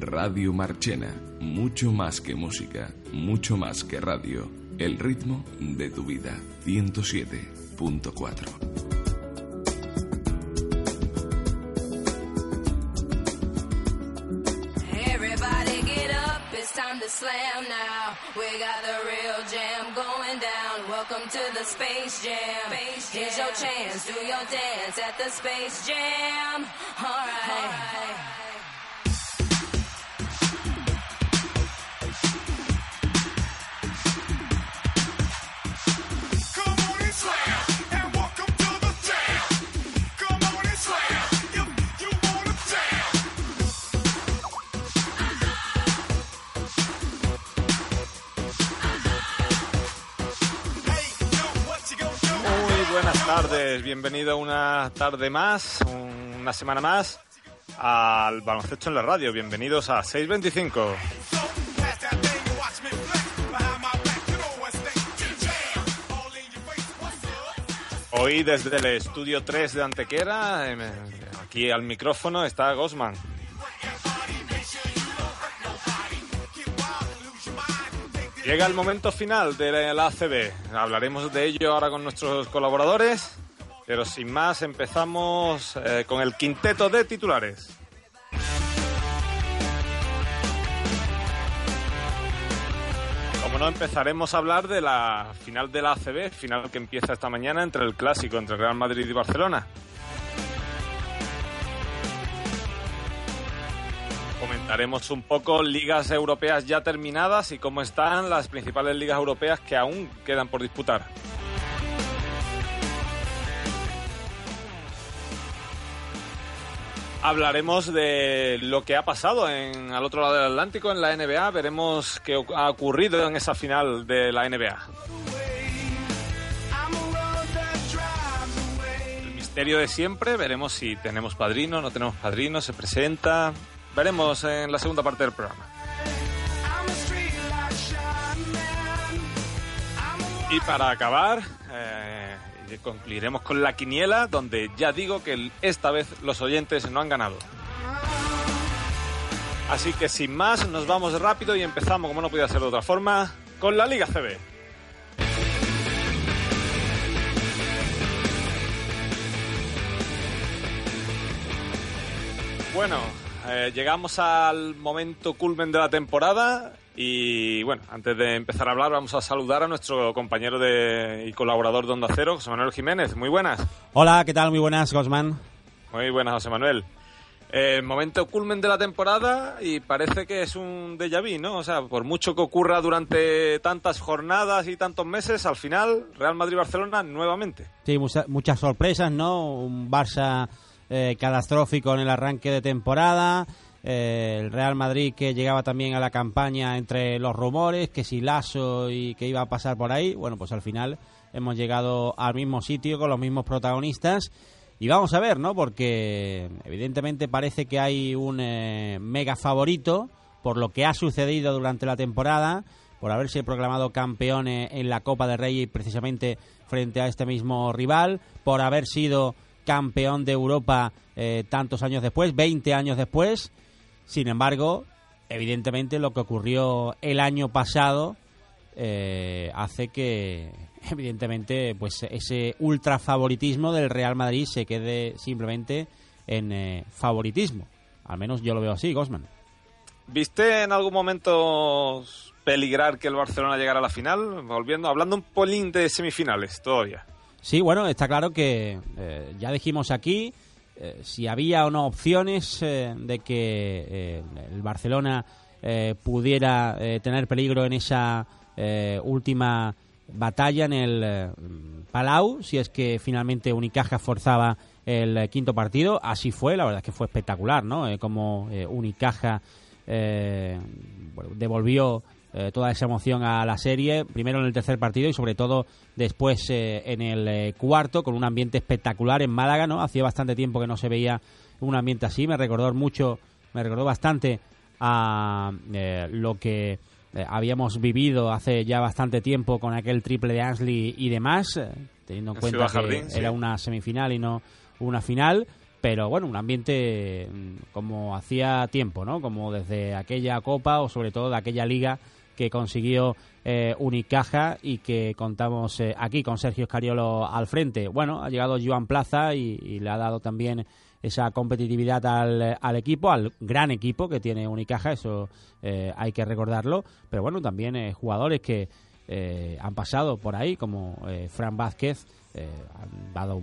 Radio Marchena, mucho más que música, mucho más que radio. El ritmo de tu vida, 107.4. slam now. We got the the Space Jam. Space jam. Here's your chance. Do your dance at the Space Jam. All right. All right. Tardes, bienvenido una tarde más, una semana más al baloncesto en la radio. Bienvenidos a 625. Hoy desde el estudio 3 de Antequera, em, aquí al micrófono está Gosman. Llega el momento final de la ACB. Hablaremos de ello ahora con nuestros colaboradores, pero sin más empezamos eh, con el quinteto de titulares. Como no, empezaremos a hablar de la final de la ACB, final que empieza esta mañana entre el clásico entre Real Madrid y Barcelona. Comentaremos un poco ligas europeas ya terminadas y cómo están las principales ligas europeas que aún quedan por disputar. Hablaremos de lo que ha pasado en, al otro lado del Atlántico en la NBA. Veremos qué ha ocurrido en esa final de la NBA. El misterio de siempre. Veremos si tenemos padrino, no tenemos padrino, se presenta. Veremos en la segunda parte del programa. Y para acabar, eh, concluiremos con la quiniela, donde ya digo que esta vez los oyentes no han ganado. Así que sin más, nos vamos rápido y empezamos, como no podía ser de otra forma, con la Liga CB. Bueno, eh, llegamos al momento culmen de la temporada y bueno, antes de empezar a hablar vamos a saludar a nuestro compañero de, y colaborador de Onda Cero, José Manuel Jiménez. Muy buenas. Hola, ¿qué tal? Muy buenas, Gosman. Muy buenas, José Manuel. Eh, momento culmen de la temporada y parece que es un déjà vu, ¿no? O sea, por mucho que ocurra durante tantas jornadas y tantos meses, al final Real Madrid-Barcelona nuevamente. Sí, muchas sorpresas, ¿no? Un Barça eh, catastrófico en el arranque de temporada. Eh, el Real Madrid que llegaba también a la campaña entre los rumores, que si Lasso y que iba a pasar por ahí. Bueno, pues al final hemos llegado al mismo sitio con los mismos protagonistas. Y vamos a ver, ¿no? Porque evidentemente parece que hay un eh, mega favorito por lo que ha sucedido durante la temporada, por haberse proclamado campeón en la Copa de Rey precisamente frente a este mismo rival, por haber sido campeón de Europa eh, tantos años después, 20 años después. Sin embargo, evidentemente lo que ocurrió el año pasado eh, hace que, evidentemente, pues ese ultra favoritismo del Real Madrid se quede simplemente en eh, favoritismo. Al menos yo lo veo así, Gosman. ¿Viste en algún momento peligrar que el Barcelona llegara a la final? Volviendo, hablando un polín de semifinales todavía. Sí, bueno, está claro que eh, ya dijimos aquí eh, si había o no opciones eh, de que el Barcelona pudiera tener peligro en esa última batalla en el Palau, si es que finalmente Unicaja forzaba el quinto partido. Así fue, la verdad es que fue espectacular, ¿no? como Unicaja devolvió eh, toda esa emoción a la serie, primero en el tercer partido y sobre todo después eh, en el eh, cuarto, con un ambiente espectacular en Málaga, ¿no? Hacía bastante tiempo que no se veía un ambiente así, me recordó mucho, me recordó bastante a lo que habíamos vivido hace ya bastante tiempo con aquel triple de Ansley y demás, teniendo en cuenta que era una semifinal y no una final pero bueno, un ambiente mm, como hacía tiempo, ¿no? Como desde aquella Copa o sobre todo de aquella liga que consiguió eh, Unicaja y que contamos eh, aquí con Sergio Escariolo al frente. Bueno, ha llegado Joan Plaza y, le ha dado también esa competitividad al, al, equipo, al gran equipo que tiene Unicaja, eso eh, hay que recordarlo, pero bueno, también jugadores que han pasado por ahí, como Fran Vázquez, han dado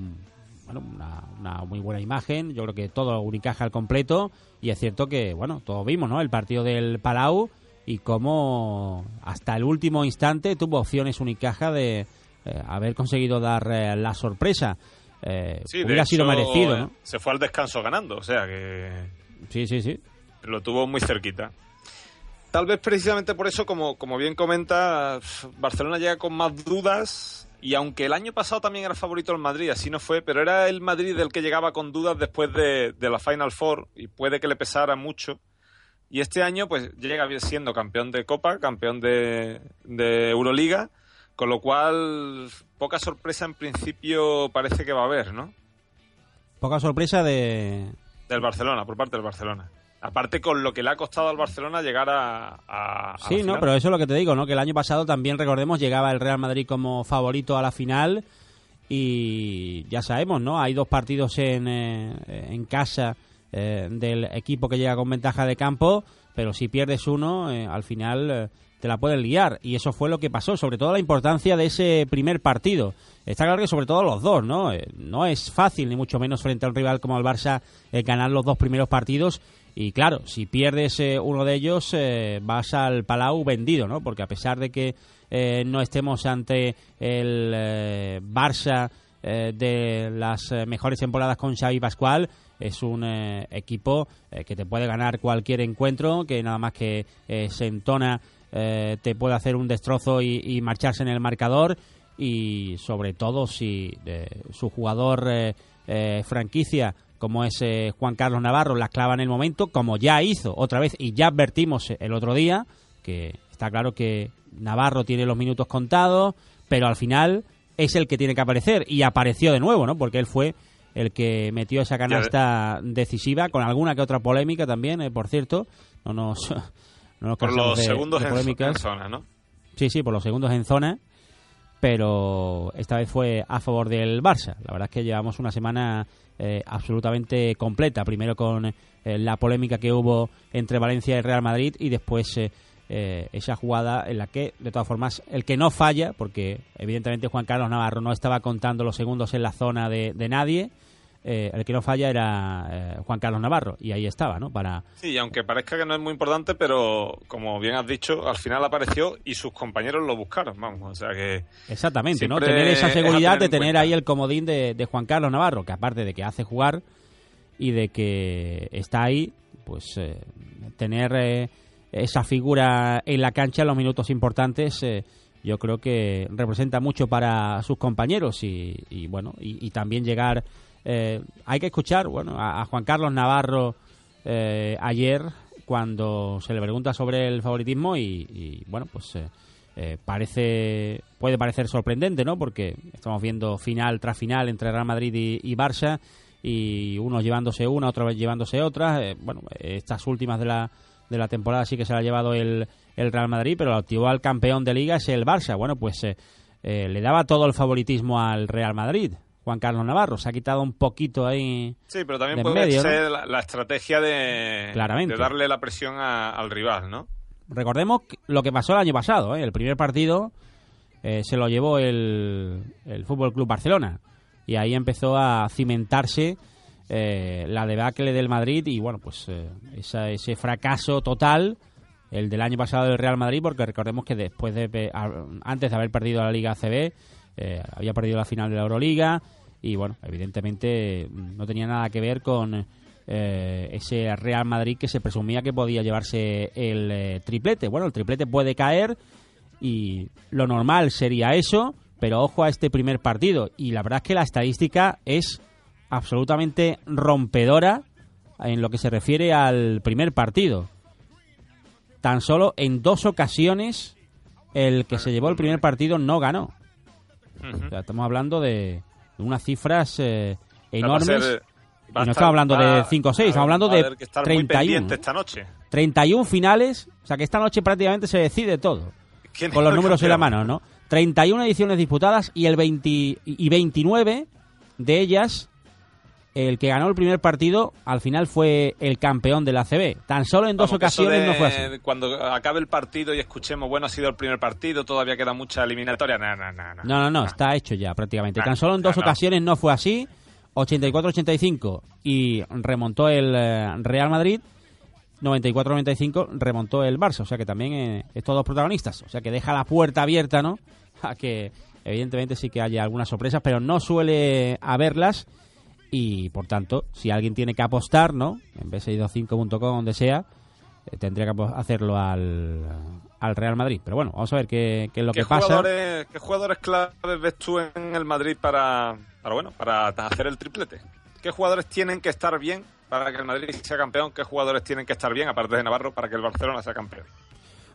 bueno, una, una, muy buena imagen, yo creo que todo Unicaja al completo, y es cierto que, bueno, todos vimos, ¿no? El partido del Palau, y cómo hasta el último instante tuvo opciones Unicaja de eh, haber conseguido dar eh, la sorpresa. Eh, hubiera sido merecido, ¿no? Se fue al descanso ganando, o sea que. Sí, sí, sí. Lo tuvo muy cerquita. Tal vez precisamente por eso, como, como bien comenta, Barcelona llega con más dudas. Y aunque el año pasado también era favorito el Madrid, así no fue, pero era el Madrid el que llegaba con dudas después de, de la Final Four y puede que le pesara mucho y este año, pues llega siendo campeón de Copa, campeón de, Euroliga, con lo cual poca sorpresa en principio parece que va a haber, ¿no? Poca sorpresa de... Del Barcelona, por parte del Barcelona. Aparte con lo que le ha costado al Barcelona llegar a... sí, no, pero eso es lo que te digo, ¿no? Que el año pasado también, recordemos, llegaba el Real Madrid como favorito a la final y ya sabemos, ¿no? Hay dos partidos en, eh, en casa eh, del equipo que llega con ventaja de campo, pero si pierdes uno, eh, al final eh, te la pueden liar. Y eso fue lo que pasó, sobre todo la importancia de ese primer partido. Está claro que sobre todo los dos, ¿no? no es fácil, ni mucho menos frente a un rival como el Barça, ganar los dos primeros partidos. Y claro, si pierdes uno de ellos, vas al Palau vendido, ¿no? Porque a pesar de que no estemos ante el Barça de las mejores temporadas con Xavi Pascual, es un eh, equipo eh, que te puede ganar cualquier encuentro, que nada más que eh, se entona te puede hacer un destrozo y, marcharse en el marcador y sobre todo si su jugador franquicia como es Juan Carlos Navarro la clava en el momento, como ya hizo otra vez y ya advertimos el otro día, que está claro que Navarro tiene los minutos contados, pero al final es el que tiene que aparecer y apareció de nuevo, ¿no? Porque él fue el que metió esa canasta decisiva, con alguna que otra polémica también, eh, por cierto. No nos, no nos por los segundos En, zona, ¿no? Sí, sí, por los segundos en zona, pero esta vez fue a favor del Barça. La verdad es que llevamos una semana eh, absolutamente completa, primero con eh, la polémica que hubo entre Valencia y Real Madrid y después... esa jugada en la que, de todas formas, el que no falla, porque evidentemente Juan Carlos Navarro no estaba contando los segundos en la zona de, de nadie, eh, el que no falla era eh, Juan Carlos Navarro y ahí estaba, ¿no? Para... Sí, aunque parezca que no es muy importante, pero como bien has dicho, al final apareció y sus compañeros lo buscaron, vamos, o sea que... Exactamente, ¿no? Tener esa seguridad de tener ahí el comodín de, Juan Carlos Navarro, que aparte de que hace jugar y de que está ahí, pues eh, tener esa figura en la cancha en los minutos importantes yo creo que representa mucho para sus compañeros y, bueno y, también llegar eh, hay que escuchar bueno, a, Juan Carlos Navarro eh, ayer cuando se le pregunta sobre el favoritismo y, bueno, pues eh, parece puede parecer sorprendente, ¿no? Porque estamos viendo final tras final entre Real Madrid y, Barça y uno llevándose una, otra vez llevándose otra. bueno, estas últimas de la, de la temporada sí que se la ha llevado el, el Real Madrid, pero el actual campeón de liga es el Barça. Bueno, pues le daba todo el favoritismo al Real Madrid. Juan Carlos Navarro. Se ha quitado un poquito ahí. Sí, pero también puede ser la, estrategia de, de, darle la presión al rival, ¿no? Recordemos lo que pasó el año pasado. ¿eh? El primer partido eh, se lo llevó el, el Fútbol Club Barcelona. Y ahí empezó a cimentarse eh, la debacle del Madrid y, bueno, pues eh, ese fracaso total el del año pasado del Real Madrid, porque recordemos que después de antes de haber perdido la Liga ACB, eh, había perdido la final de la Euroliga y bueno, evidentemente mm, no tenía nada que ver con eh, ese Real Madrid que se presumía que podía llevarse el eh, triplete. Bueno, el triplete puede caer y lo normal sería eso, pero ojo a este primer partido y la verdad es que la estadística es absolutamente rompedora en lo que se refiere al primer partido. Tan solo en dos ocasiones el que se llevó el primer partido no ganó estamos hablando de, unas cifras eh, enormes. y no estamos hablando de 5 o 6, estamos hablando de que estar 31. Muy esta noche. 31 finales, o sea que esta noche prácticamente se decide todo. ¿Quién Con los números en la mano, ¿no? 31 ediciones disputadas y el 20 y 29 de ellas el que ganó el primer partido al final fue el campeón de la ACB. Tan solo en dos Vamos, ocasiones de- no fue así. Cuando acabe el partido y escuchemos, bueno, ha sido el primer partido, todavía queda mucha eliminatoria. No, no, no. no. No, no, no, está hecho ya prácticamente. Tan solo en dos no. ocasiones no fue así. 84-85 y remontó el eh, Real Madrid. 94-95 remontó el Barça. O sea que también eh, estos dos protagonistas. O sea que deja la puerta abierta, ¿no? A que evidentemente sí que haya algunas sorpresas, pero no suele haberlas. Y por tanto, si alguien tiene que apostar, ¿no? En b625.com, donde sea, eh, tendría que hacerlo al, al Real Madrid. Pero bueno, vamos a ver qué, qué es lo ¿Qué que pasa. ¿Qué jugadores claves ves tú en el Madrid para, para, bueno, para hacer el triplete? ¿Qué jugadores tienen que estar bien para que el Madrid sea campeón? ¿Qué jugadores tienen que estar bien, aparte de Navarro, para que el Barcelona sea campeón?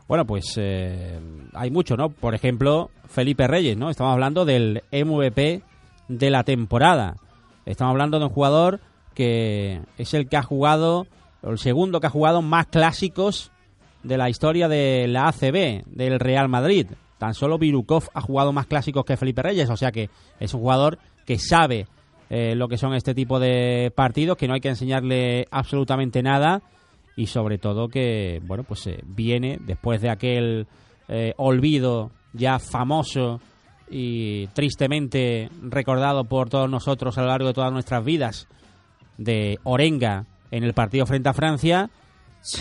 Bueno, pues eh, hay mucho, ¿no? Por ejemplo, Felipe Reyes, ¿no? Estamos hablando del MVP de la temporada. Estamos hablando de un jugador que es el que ha jugado, o el segundo que ha jugado más clásicos de la historia de la ACB, del Real Madrid. Tan solo Virukov ha jugado más clásicos que Felipe Reyes, o sea que es un jugador que sabe eh, lo que son este tipo de partidos, que no hay que enseñarle absolutamente nada y sobre todo que bueno pues eh, viene después de aquel eh, olvido ya famoso y tristemente recordado por todos nosotros a lo largo de todas nuestras vidas de Orenga en el partido frente a Francia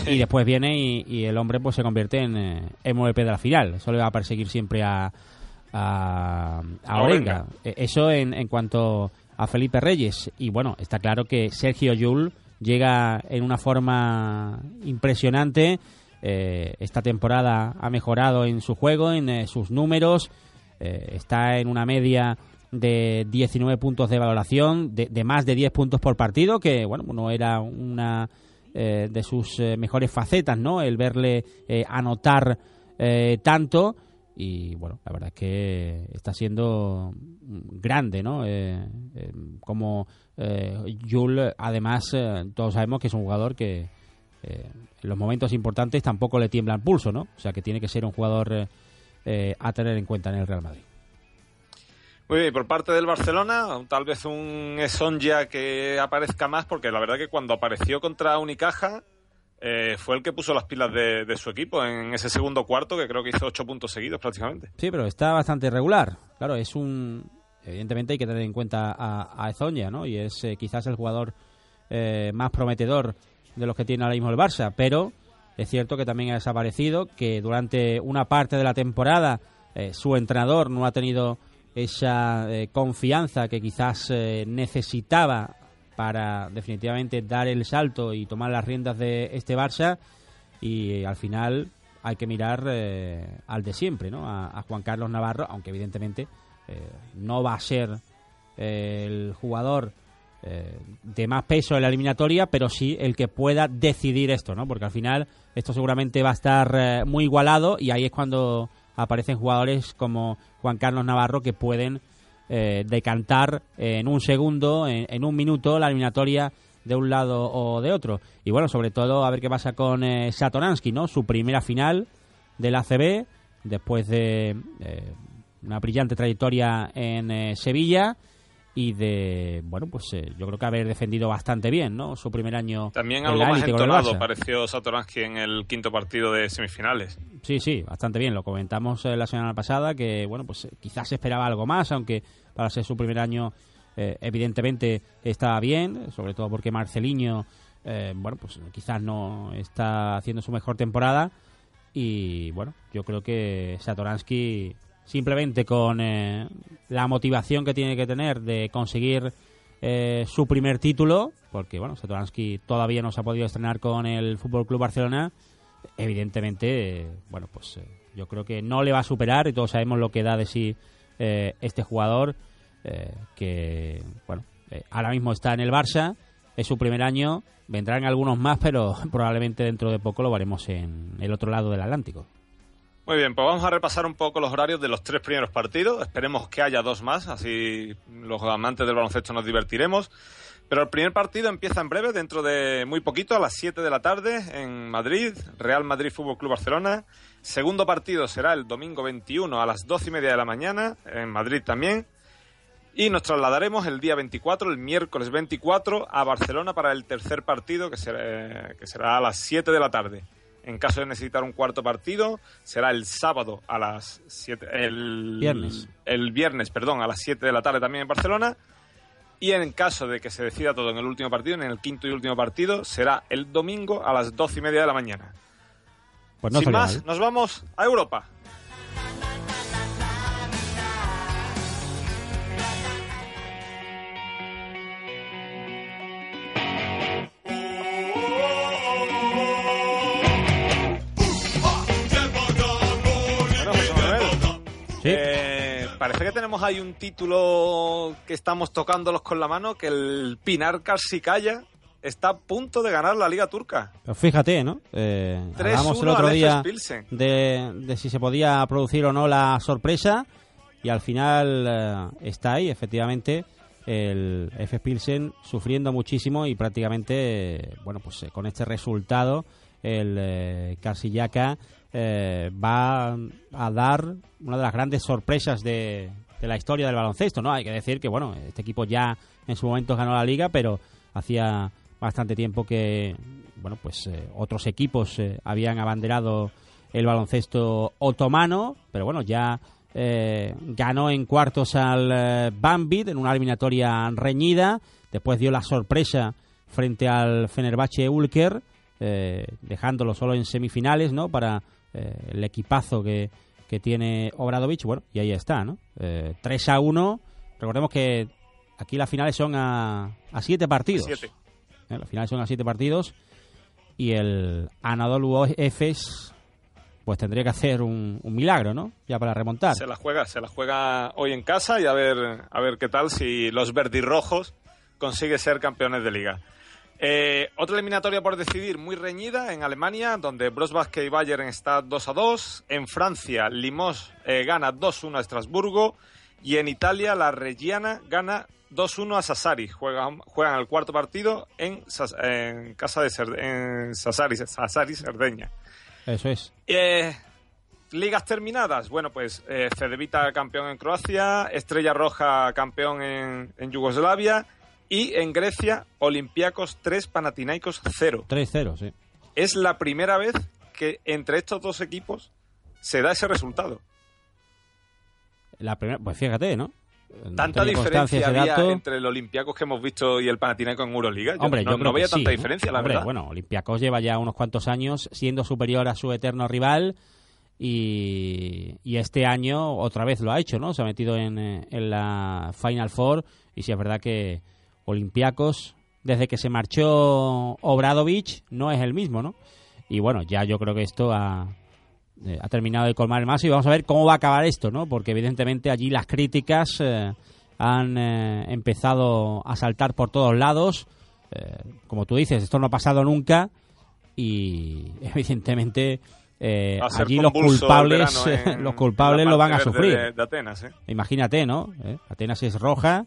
y después viene y, y el hombre pues se convierte en eh, MVP de la final. Eso le va a perseguir siempre a a, a Orenga. Eh, eso en, en cuanto a Felipe Reyes. Y bueno está claro que Sergio Yul llega en una forma impresionante. Eh, esta temporada ha mejorado en su juego en eh, sus números eh, está en una media de 19 puntos de valoración, de, más de 10 puntos por partido, que bueno, no era una eh, de sus eh, mejores facetas, ¿no? El verle eh, anotar eh, tanto y bueno, la verdad es que está siendo grande, ¿no? Eh, como eh, Jul, además, todos sabemos que es un jugador que en los momentos importantes tampoco le tiembla el pulso, ¿no? O sea que tiene que ser un jugador eh, a tener en cuenta en el Real Madrid. Muy bien, por parte del Barcelona, tal vez un Esonja que aparezca más, porque la verdad que cuando apareció contra Unicaja eh, fue el que puso las pilas de, de su equipo en ese segundo cuarto, que creo que hizo ocho puntos seguidos prácticamente. Sí, pero está bastante regular. Claro, es un. Evidentemente hay que tener en cuenta a, a Ezonia, ¿no? Y es eh, quizás el jugador eh, más prometedor de los que tiene ahora mismo el Barça, pero es cierto que también ha desaparecido, que durante una parte de la temporada eh, su entrenador no ha tenido esa eh, confianza que quizás eh, necesitaba para definitivamente dar el salto y tomar las riendas de este Barça y al final hay que mirar al de siempre, ¿no? A, Juan Carlos Navarro, aunque evidentemente no va a ser el jugador eh, de más peso en la eliminatoria, pero sí el que pueda decidir esto, ¿no? Porque al final esto seguramente va a estar eh, muy igualado y ahí es cuando aparecen jugadores como Juan Carlos Navarro que pueden eh, decantar en un segundo, en, en un minuto, la eliminatoria de un lado o de otro. Y bueno, sobre todo a ver qué pasa con eh, Satoransky, ¿no? Su primera final del ACB, después de una brillante trayectoria en Sevilla y de, bueno, pues eh, yo creo que haber defendido bastante bien, ¿no? Su primer año También en algo la más entonado pareció Satoransky en el quinto partido de semifinales. Sí, sí, bastante bien. Lo comentamos eh, la semana pasada que, bueno, pues eh, quizás se esperaba algo más, aunque para ser su primer año, eh, evidentemente estaba bien, sobre todo porque Marceliño, eh, bueno, pues quizás no está haciendo su mejor temporada. Y bueno, yo creo que Satoransky, simplemente con eh, la motivación que tiene que tener de conseguir eh, su primer título, porque bueno, Satoransky todavía no se ha podido estrenar con el Fútbol Club Barcelona, evidentemente, eh, bueno, pues eh, yo creo que no le va a superar y todos sabemos lo que da de sí este jugador, que, bueno, ahora mismo está en el Barça, es su primer año, vendrán algunos más, pero probablemente dentro de poco lo veremos en el otro lado del Atlántico. Muy bien, pues vamos a repasar un poco los horarios de los tres primeros partidos. Esperemos que haya dos más, así los amantes del baloncesto nos divertiremos. Pero el primer partido empieza en breve, dentro de muy poquito, a las 7 de la tarde, en Madrid, Real Madrid Fútbol Club Barcelona. Segundo partido será el domingo 21 a las 12 y media de la mañana, en Madrid también. Y nos trasladaremos el día 24, el miércoles 24, a Barcelona para el tercer partido, que será, que será a las 7 de la tarde. En caso de necesitar un cuarto partido, será el sábado a las 7. El Viernes. El viernes, perdón, a las 7 de la tarde también en Barcelona. Y en caso de que se decida todo en el último partido, en el quinto y último partido, será el domingo a las 12 y media de la mañana. Pues no Sin más, mal. nos vamos a Europa. Sí. eh, parece que tenemos ahí un título que estamos tocándolos con la mano, que el Pinar Karsicaya está a punto de ganar la Liga Turca. Pues fíjate, ¿no? Eh, 3-1 hablábamos el otro día de, de si se podía producir o no la sorpresa y al final eh, está ahí, efectivamente, el F. Pilsen sufriendo muchísimo y prácticamente, eh, bueno, pues con este resultado el Karsiyaka, eh, va a dar una de las grandes sorpresas de, de la historia del baloncesto, ¿no? Hay que decir que, bueno, este equipo ya en su momento ganó la liga, pero hacía bastante tiempo que, bueno, pues eh, otros equipos eh, habían abanderado el baloncesto otomano, pero bueno, ya eh, ganó en cuartos al Bambit en una eliminatoria reñida, después dio la sorpresa frente al Fenerbahce Ulker, dejándolo solo en semifinales, ¿no? Para eh, el equipazo que, que tiene Obradovic, bueno, y ahí está, ¿no? Eh, 3 a 1, recordemos que aquí las finales son a, a siete partidos. Siete. ¿eh? Las finales son a siete partidos y el Anadolu Efes pues tendría que hacer un, un milagro, ¿no? Ya para remontar. Se la juega, se la juega hoy en casa y a ver, a ver qué tal si los verdirrojos consigue ser campeones de liga. Eh, otra eliminatoria por decidir muy reñida en Alemania, donde Brosbach y Bayern está 2 a 2. En Francia, Limos eh, gana 2-1 a Estrasburgo. Y en Italia, la Reggiana gana 2-1 a Sassari. Juegan, juegan el cuarto partido en, en casa de Sard- en Sassari, Sassari, Cerdeña. Eso es. Eh, ligas terminadas. Bueno, pues eh, Cedevita campeón en Croacia, Estrella Roja campeón en, en Yugoslavia y en Grecia Olympiacos 3, Panathinaikos 0. 3-0, sí. Es la primera vez que entre estos dos equipos se da ese resultado. La primera, pues fíjate, ¿no? No Tanta diferencia había dato. entre el Olympiacos que hemos visto y el Panathinaikos en Euroliga. Yo Hombre, no, yo no veía sí, tanta ¿no? diferencia, la Hombre, verdad. Bueno, Olympiacos lleva ya unos cuantos años siendo superior a su eterno rival y, y este año otra vez lo ha hecho, ¿no? Se ha metido en, eh, en la Final Four y sí es verdad que Olympiacos, desde que se marchó Obradovic, no es el mismo, ¿no? Y bueno, ya yo creo que esto ha, eh, ha terminado de colmar el mazo y vamos a ver cómo va a acabar esto, ¿no? Porque evidentemente allí las críticas eh, han eh, empezado a saltar por todos lados. Eh, como tú dices, esto no ha pasado nunca y evidentemente eh, allí los culpables, en- los culpables lo van a sufrir. De, de Atenas, ¿eh? Imagínate, ¿no? Atenas es roja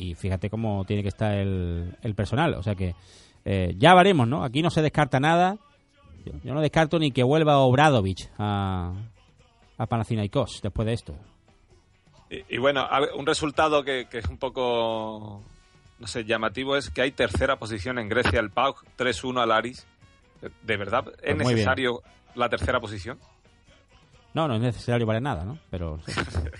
y fíjate cómo tiene que estar el, el personal. O sea que eh, ya veremos, ¿no? Aquí no se descarta nada. Yo, yo no descarto ni que vuelva Obradovic a, a Panathinaikos después de esto. Y, y bueno, un resultado que, que es un poco, no sé, llamativo es que hay tercera posición en Grecia, el PAOK 3-1 al Aris. ¿De verdad es Pues bien. necesario la tercera posición? No, no es necesario para nada, ¿no? Pero sí,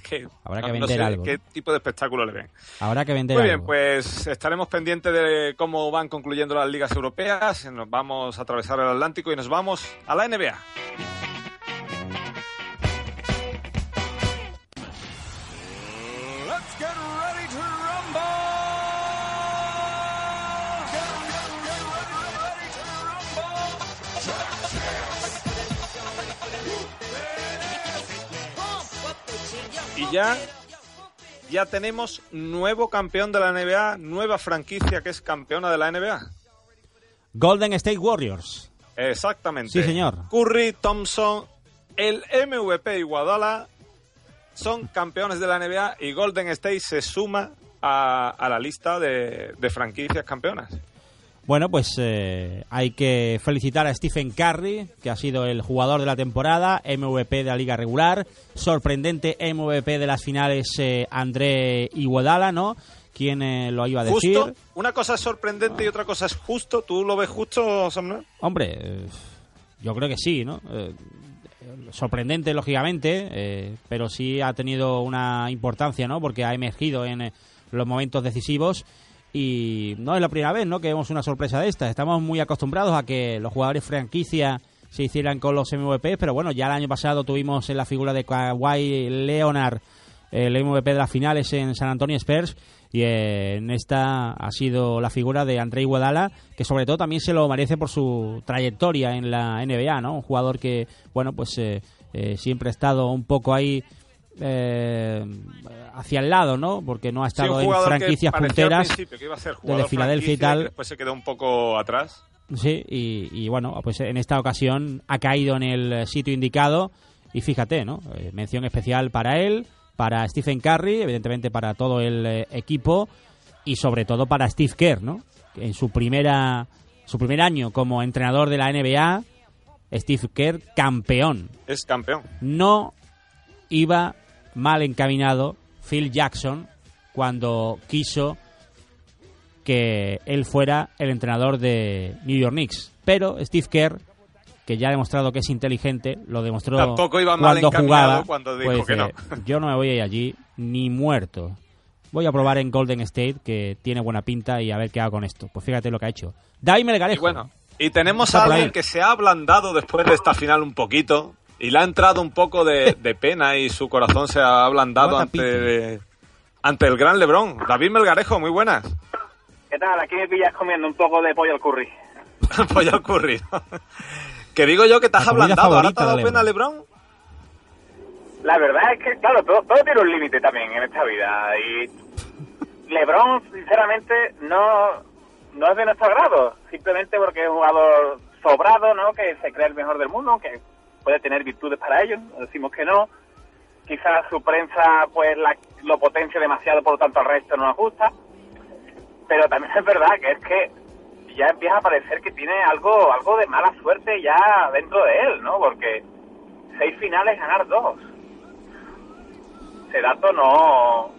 que Habrá que no vender sé algo, qué tipo de espectáculo le ven. habrá que vender Muy bien, pues estaremos pendientes de cómo van concluyendo las ligas europeas. Nos vamos a atravesar el Atlántico y nos vamos a la NBA. Ya, ya tenemos nuevo campeón de la NBA, nueva franquicia que es campeona de la NBA. Golden State Warriors. Exactamente. Sí, señor. Curry, Thompson, el MVP Iguadala son campeones de la NBA y Golden State se suma a, a la lista de, de franquicias campeonas. Bueno, pues eh, hay que felicitar a Stephen Curry, que ha sido el jugador de la temporada, MVP de la liga regular, sorprendente MVP de las finales eh, André Iguodala, ¿no? ¿Quién eh, lo iba a decir? Justo, una cosa es sorprendente y otra cosa es justo. ¿Tú lo ves justo, Samuel? Hombre, eh, yo creo que sí, ¿no? Eh, sorprendente, lógicamente, pero sí ha tenido una importancia, ¿no? Porque ha emergido en los momentos decisivos y no es la primera vez, ¿no? Que vemos una sorpresa de esta. Estamos muy acostumbrados a que los jugadores franquicia se hicieran con los MVP, pero bueno, ya el año pasado tuvimos en la figura de Kawhi Leonard el MVP de las finales en San Antonio Spurs y en esta ha sido la figura de Andrei Iguodala que sobre todo también se lo merece por su trayectoria en la NBA, ¿no? Un jugador que, bueno, pues eh, eh, siempre ha estado un poco ahí eh, hacia el lado, ¿no? Porque no ha Sí, estado en franquicias punteras. que iba a ser jugador Filadelfia y tal. después se quedó un poco atrás. Sí, y, y bueno, pues en esta ocasión ha caído en el sitio indicado y fíjate, ¿no? Eh, mención especial para él, para Stephen Curry, evidentemente para todo el eh, equipo y sobre todo para Steve Kerr, ¿no? En su primera su primer año como entrenador de la NBA, Steve Kerr campeón. Es campeón. No iba mal encaminado Phil Jackson cuando quiso que él fuera el entrenador de New York Knicks. Pero Steve Kerr, que ya ha demostrado que es inteligente, lo demostró Tampoco iba mal cuando encaminado jugaba. cuando dijo pues que no. dice, Yo no me voy a ir allí ni muerto. Voy a probar en Golden State, que tiene buena pinta, y a ver qué hago con esto. Pues fíjate lo que ha hecho. David Y Melgarejo. bueno, y tenemos a alguien que se ha ablandado después de esta final un poquito y le ha entrado un poco de, de pena y su corazón se ha ablandado ante, ante el gran Lebrón. David Melgarejo, muy buenas. ¿Qué tal? Aquí me pillas comiendo un poco de pollo al curry. ya ha ocurrido. que digo yo que te has ablandado. ¿Ahora te ha dado pena Lebron. Lebrón? La verdad es que, claro, todo, todo tiene un límite también en esta vida. Y LeBron, sinceramente, no, no es de nuestro agrado. Simplemente porque es un jugador sobrado, ¿no? Que se cree el mejor del mundo, que puede tener virtudes para ello. no Decimos que no. Quizás su prensa, pues, la- lo potencia demasiado, por lo tanto, al resto no nos gusta. Pero también es verdad que es que ya empieza a parecer que tiene algo, algo de mala suerte ya dentro de él, ¿no? Porque seis finales, ganar dos. Ese dato no,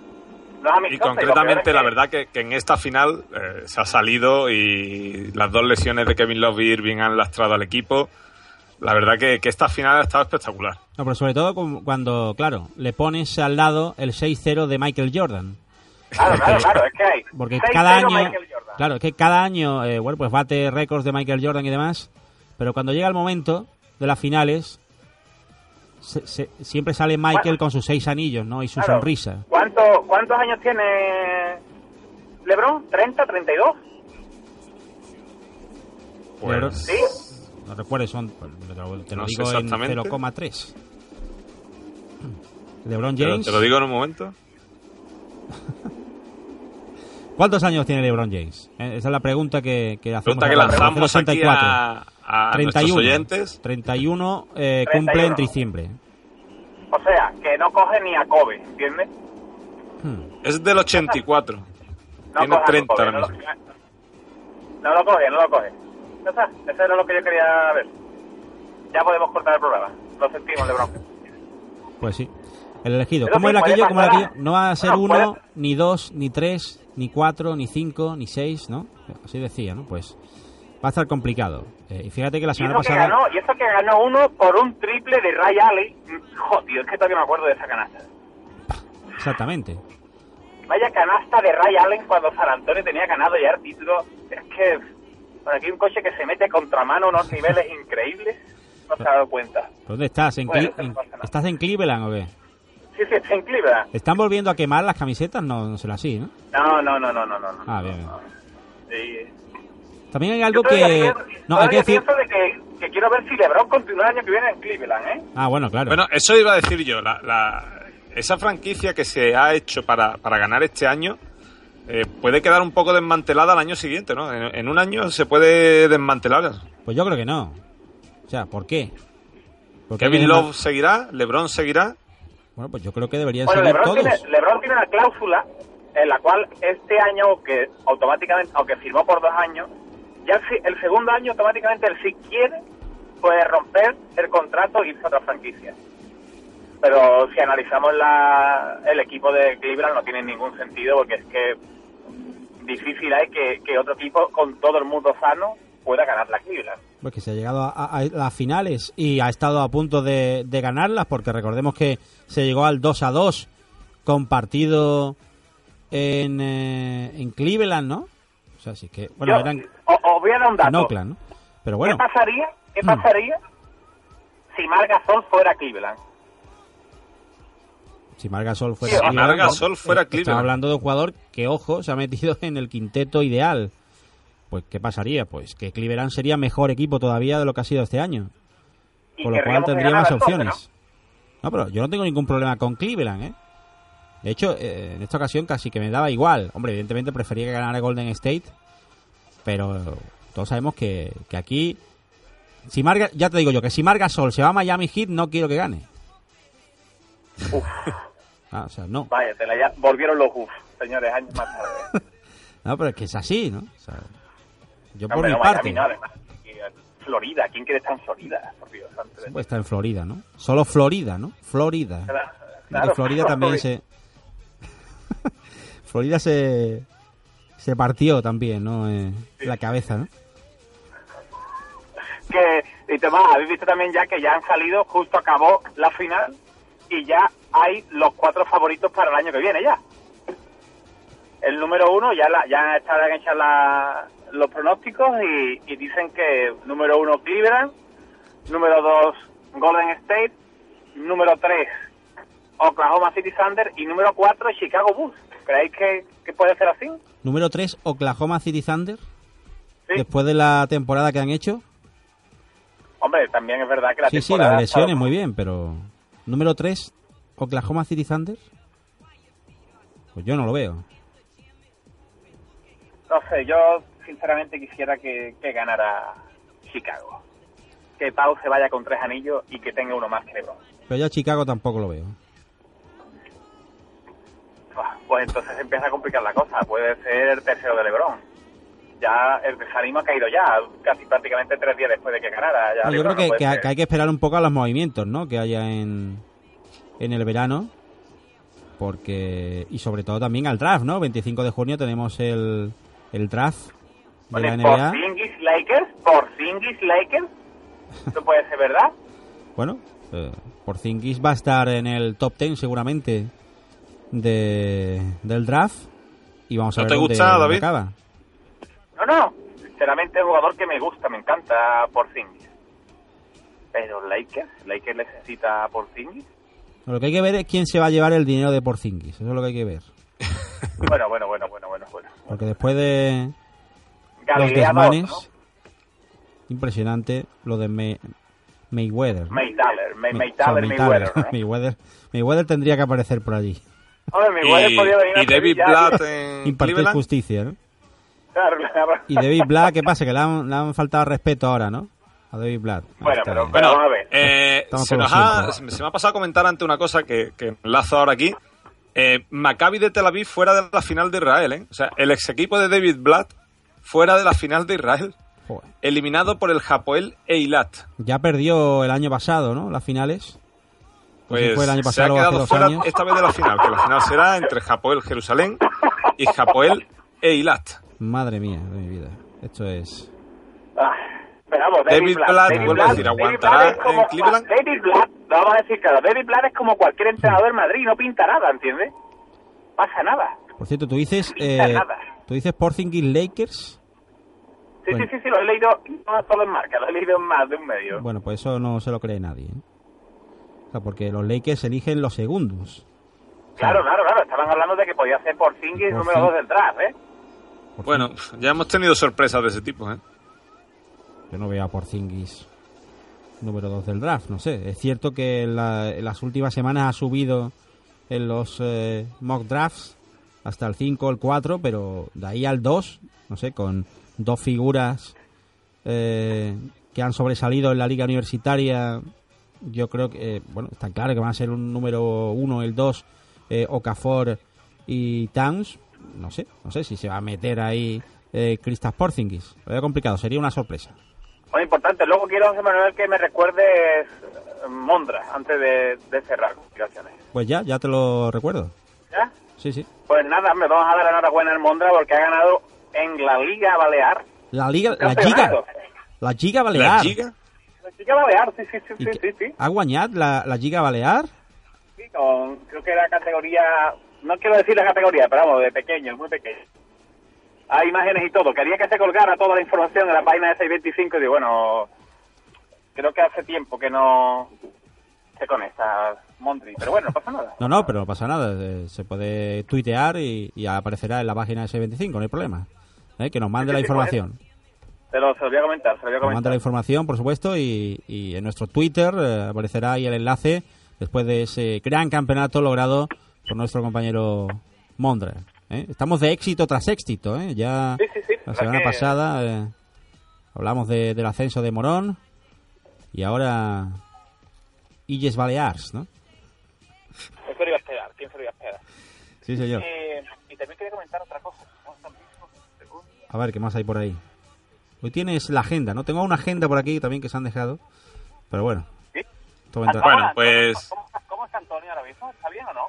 no Y concretamente, la verdad que, que en esta final eh, se ha salido y las dos lesiones de Kevin Love y Irving han lastrado al equipo. La verdad que, que esta final ha estado espectacular. No, pero sobre todo cu- cuando, claro, le pones al lado el 6-0 de Michael Jordan. Claro, claro, claro, es que hay. Porque 6-0 cada año, Michael Jordan. claro, es que cada año, eh, bueno, pues bate récords de Michael Jordan y demás, pero cuando llega el momento de las finales, se- se- siempre sale Michael Bueno. con sus seis anillos, ¿no? Y su Claro. sonrisa. ¿Cuánto- ¿Cuántos años tiene LeBron? ¿30, 32? Pero- Pues, ¿Sí? No recuerdo, son, pues, te lo, te lo No digo en exactamente. 0,3. LeBron James. te lo digo en un momento. ¿Cuántos años tiene LeBron James? Eh, Esa es la pregunta que, que hacemos. Pregunta que lanzamos aquí 84. a, a nuestros 31. oyentes. 31 eh, cumple 31. en diciembre. O sea, que no coge ni a Kobe, ¿entiendes? Hmm. Es del 84. No Tiene coge a 30 Kobe, ahora no, mismo. lo, no lo coge, no lo coge. Ya está, eso era lo que yo quería ver. Ya podemos cortar el programa. Lo sentimos, LeBron. Pues sí. El elegido. Pero ¿Cómo sí, era aquello? ¿Cómo era aquello? No va a ser uno, puede- ni dos, ni tres, ni cuatro, ni cinco, ni seis, ¿no? Así decía, ¿no? Pues va a estar complicado. Eh, y fíjate que la Y semana que pasada... ganó, y eso que ganó uno por un triple de Ray Allen. Joder, es que todavía me acuerdo de esa canasta. Exactamente. Vaya canasta de Ray Allen cuando San Antonio tenía ganado ya el título. Es que aquí un coche que se mete contramano a unos niveles increíbles. No se ha dado cuenta. ¿Dónde estás? ¿En Bueno, no. ¿Estás en Cleveland o qué? Sí, sí, está en Cleveland. ¿Están volviendo a quemar las camisetas? No, no será así, ¿no? No, no, no, no, no, no. no. Ah, bien, bien. Sí. También hay algo que... pienso- No, hay que decir... pienso de que, que quiero ver si LeBron continúa el año que viene en Cleveland, ¿eh? Ah, bueno, claro. Bueno, eso iba a decir yo. La, la- esa franquicia que se ha hecho para, para ganar este año eh, puede quedar un poco desmantelada al año siguiente, ¿no? En, en un año se puede desmantelar. Pues yo creo que no. O sea, ¿por qué? Kevin Love seguirá, LeBron seguirá. Bueno, pues yo creo que deberían Bueno, seguir LeBron todos. tiene, LeBron tiene una cláusula en la cual este año, que automáticamente, aunque firmó por dos años, ya el, si- el segundo año automáticamente él si quiere puede romper el contrato e irse a otra franquicia. Pero si analizamos la, el equipo de Cleveland no tiene ningún sentido porque es que difícil hay que, que otro equipo con todo el mundo sano pueda ganar la Cleveland. Pues que se ha llegado a, a- a las finales y ha estado a punto de, de ganarlas, porque recordemos que se llegó al 2 a 2 compartido en, eh, en Cleveland, ¿no? O sea, sí que. Bueno, Yo, eran o- os voy a dar un dato. Oakland, ¿no? Pero bueno, ¿Qué pasaría, qué Mm. pasaría si Marc Gasol fuera Cleveland? Si Margasol fuera Sí, fuera Estamos Cleveland. hablando de un jugador que, ojo, se ha metido en el quinteto ideal. Pues, ¿qué pasaría? Pues que Cleveland sería mejor equipo todavía de lo que ha sido este año. Con lo cual tendría más opciones. ¿no? pero yo no tengo ningún problema con Cleveland, ¿eh? De hecho, eh, en esta ocasión casi que me daba igual. Hombre, evidentemente prefería que ganara Golden State, pero todos sabemos que, que aquí, si Marga, ya te digo yo, que si Marga Sol se va a Miami Heat, no quiero que gane. Ah, o sea, no. Vaya, te la ya volvieron los UF, señores, años más tarde. No, pero es que es así, ¿no? O sea, yo por Hombre, mi no, parte, Miami no, Florida, ¿quién quiere estar en Florida? Por Dios, antes de- pues está en Florida, ¿no? Solo Florida, ¿no? Florida. Claro, Florida también se... Florida se... Se partió también, ¿no? Eh, la cabeza, ¿no? que y Tomás, habéis visto también ya que ya han salido, justo acabó la final y ya hay los cuatro favoritos para el año que viene ya. El número uno ya la, ya están hechas la- los pronósticos y, y dicen que número uno Cleveland, número dos Golden State, número tres Oklahoma City Thunder y número cuatro Chicago Bulls. ¿Creéis que, que puede ser así? Número 3, Oklahoma City Thunder. Sí. Después de la temporada que han hecho. Hombre, también es verdad que la Sí, sí, temporada las estado- lesiones, muy bien, pero... Número 3, Oklahoma City Thunder. Pues yo no lo veo. No sé, yo sinceramente quisiera que, que ganara Chicago. Que Pau se vaya con tres anillos y que tenga uno más que LeBron. Pero yo a Chicago tampoco lo veo. Buah, Pues entonces empieza a complicar la cosa. Puede ser el tercero de LeBron. Ya el desánimo ha caído ya, casi prácticamente tres días después de que ganara. Ya No, yo creo no que hay que esperar un poco a los movimientos, ¿no? Que haya en, en el verano. Porque... Y sobre todo también al draft, ¿no? 25 de junio tenemos el, el draft de la Oye, NBA. Porzingis Lakers, Porzingis Lakers. ¿Eso puede ser verdad? Bueno, eh, Porzingis va a estar en el top 10 seguramente de, del draft. Y vamos a ¿No ver te dónde, gusta, dónde David? acaba. No, no. Sinceramente es un jugador que me gusta, me encanta Porzingis. Pero Lakers, Lakers necesita a Porzingis. Lo que hay que ver es quién se va a llevar el dinero de Porzingis. Eso es lo que hay que ver. Bueno, bueno, bueno, bueno, bueno, bueno. Porque después de los desmanes, ¿no? impresionante lo de May- Mayweather. ¿no? May, Mayweather, ¿no? Mayweather. Mayweather tendría que aparecer por allí. Hombre, Mayweather Y, podía venir a y David Blatt en Impartir Cleveland. justicia, ¿no? Claro, claro. Y David Blatt, ¿qué pasa? Que le han, le han faltado respeto ahora, ¿no? A David Blatt. Bueno, pero- pero- Bueno, vamos a ver. eh, se, nos ha, se me ha pasado a comentar ante una cosa que, que enlazo ahora aquí. Eh, Maccabi de Tel Aviv fuera de la final de Israel, ¿eh? O sea, el ex equipo de David Blatt fuera de la final de Israel, Joder. eliminado por el Hapoel Eilat. Ya perdió el año pasado, ¿no? Las finales. Pues fue el año se ha pasado o hace quedado dos fuera años. esta vez de la final, que la final será entre Hapoel Jerusalén y Hapoel Eilat. Madre mía de mi vida. Esto es... Ah, pero vamos, David, David Blatt, Blatt, David vuelvo a decir, ¿aguantará como- en Cleveland? David Blatt, lo vamos a decir claro, David Blatt es como cualquier entrenador del Madrid, no pinta nada, ¿entiendes? Pasa nada. Por cierto, tú dices... Pinta Eh, nada. tú dices Porzingis Lakers. Sí, Bueno. sí, sí, sí, lo he leído no solo en marca, lo he leído en más de un medio. Bueno, pues eso no se lo cree nadie. ¿eh? O sea, porque los Lakers eligen los segundos. Claro, claro, claro, estaban hablando de que podía ser por Porzingis número Porzingis. 2 del draft, ¿eh? Bueno, ya hemos tenido sorpresas de ese tipo, ¿eh? Yo no veo a Porzingis número 2 del draft, no sé. Es cierto que en, la- las últimas semanas ha subido en los eh, mock drafts hasta el 5 el 4, pero de ahí al 2, no sé, con dos figuras eh, que han sobresalido en la liga universitaria, yo creo que, eh, bueno, está claro que van a ser un número 1, el 2, eh, Okafor y Towns, no sé, no sé si se va a meter ahí eh, Kristaps Porzingis. Lo veo complicado, sería una sorpresa. Muy importante. Luego quiero, José Manuel, que me recuerdes eh, Mondra antes de, de cerrar comunicaciones. Pues ya, ya te lo recuerdo. ¿Ya? Sí, sí. Pues nada, me vamos a dar la enhorabuena al Mondra porque ha ganado en la Liga Balear. La liga, la Giga, campeonato. la Giga ¿La Balear. chica? La Liga Balear, sí, sí, sí, ¿Y sí, sí, sí. ¿Ha guañado la, la Giga Balear? Sí, con, creo que era categoría, no quiero decir la categoría, pero vamos, de pequeño, muy pequeño. Hay imágenes y todo. Quería que se colgara toda la información en la página de 625 y digo, bueno, creo que hace tiempo que no se conecta Montri, pero bueno, no pasa nada. No, no, pero no pasa nada. eh, Se puede tuitear y, y aparecerá en la página de S25, no hay problema. ¿Eh? Que nos mande Sí, la sí, información. Se lo, se lo voy a comentar, se lo voy a Nos manda comentar. la información, por supuesto, y, y en nuestro Twitter eh, aparecerá ahí el enlace después de ese gran campeonato logrado por nuestro compañero Mondra. ¿Eh? Estamos de éxito tras éxito. ¿eh? Ya Sí, sí, sí. la semana que- pasada eh, hablamos de- del ascenso de Morón y ahora Illes Balears, ¿no? ¿Quién se lo iba a esperar? ¿Quién se lo iba a esperar? Sí, señor. Eh, y también quería comentar otra cosa. A ver, segundo. A ver, ¿qué más hay por ahí? Hoy tienes la agenda, ¿no? Tengo una agenda por aquí también que se han dejado. Pero bueno. Bueno, pues- ¿Cómo, está- ¿Cómo está Antonio ahora mismo? ¿Está bien o no?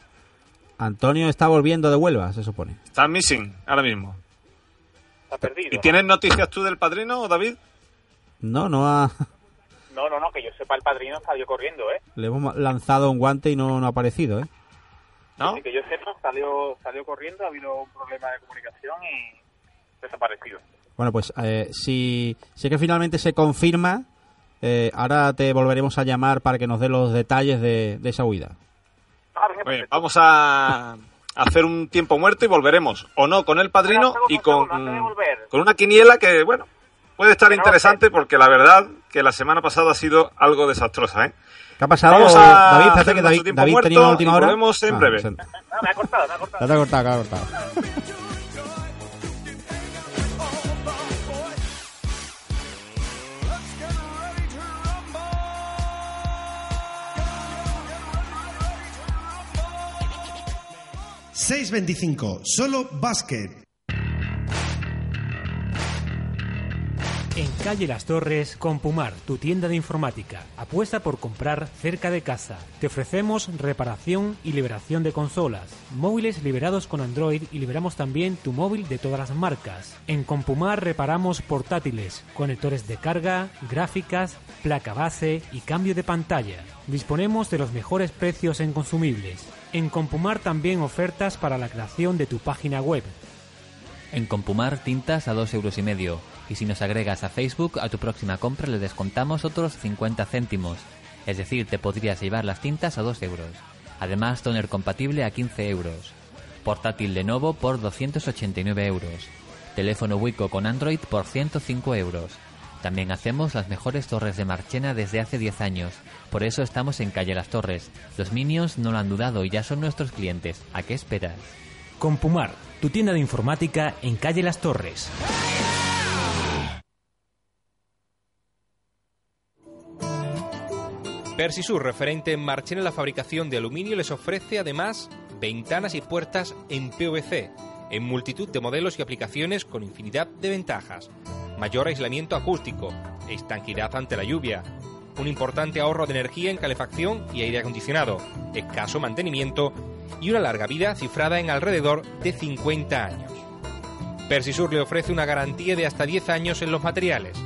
Antonio está volviendo de Huelva, se supone. Está missing ahora mismo. Está perdido. ¿Y tienes noticias tú del padrino, David? No, no ha... No, no, no, que yo sepa, el padrino salió corriendo, ¿eh? Le hemos lanzado un guante y no, no ha aparecido, ¿eh? ¿No? Que yo sepa, salió, salió corriendo, ha habido un problema de comunicación y desaparecido. Bueno, pues eh, si, si es que finalmente se confirma, eh, ahora te volveremos a llamar para que nos dé los detalles de, de esa huida. Ah, Oye, vamos a hacer un tiempo muerto y volveremos. O no, con el padrino y con, con una quiniela que, bueno, puede estar no interesante porque la verdad que la semana pasada ha sido algo desastrosa, ¿eh? ¿Qué ha pasado, Vamos a David? Hacer que David, David tenía una última hora. volvemos en breve. se- Ah, me ha cortado, me ha cortado. Ya te ha cortado, te ha cortado. 625, solo básquet. En calle Las Torres, Compumar, tu tienda de informática. Apuesta por comprar cerca de casa. Te ofrecemos reparación y liberación de consolas, móviles liberados con Android y liberamos también tu móvil de todas las marcas. En Compumar reparamos portátiles, conectores de carga, gráficas, placa base y cambio de pantalla. Disponemos de los mejores precios en consumibles. En Compumar también ofertas para la creación de tu página web. En Compumar tintas a dos euros y medio. Y si nos agregas a Facebook, a tu próxima compra le descontamos otros 50 céntimos. Es decir, te podrías llevar las tintas a 2 euros. Además, toner compatible a 15 euros. Portátil Lenovo por 289 euros. Teléfono Wico con Android por 105 euros. También hacemos las mejores torres de Marchena desde hace 10 años. Por eso estamos en Calle Las Torres. Los Minions no lo han dudado y ya son nuestros clientes. ¿A qué esperas? Compumar, tu tienda de informática en calle Las Torres. Persisur, referente en Marchen en la fabricación de aluminio, les ofrece además ventanas y puertas en PVC, en multitud de modelos y aplicaciones con infinidad de ventajas. Mayor aislamiento acústico, estanquidad ante la lluvia, un importante ahorro de energía en calefacción y aire acondicionado, escaso mantenimiento y una larga vida cifrada en alrededor de 50 años. Persisur le ofrece una garantía de hasta 10 años en los materiales.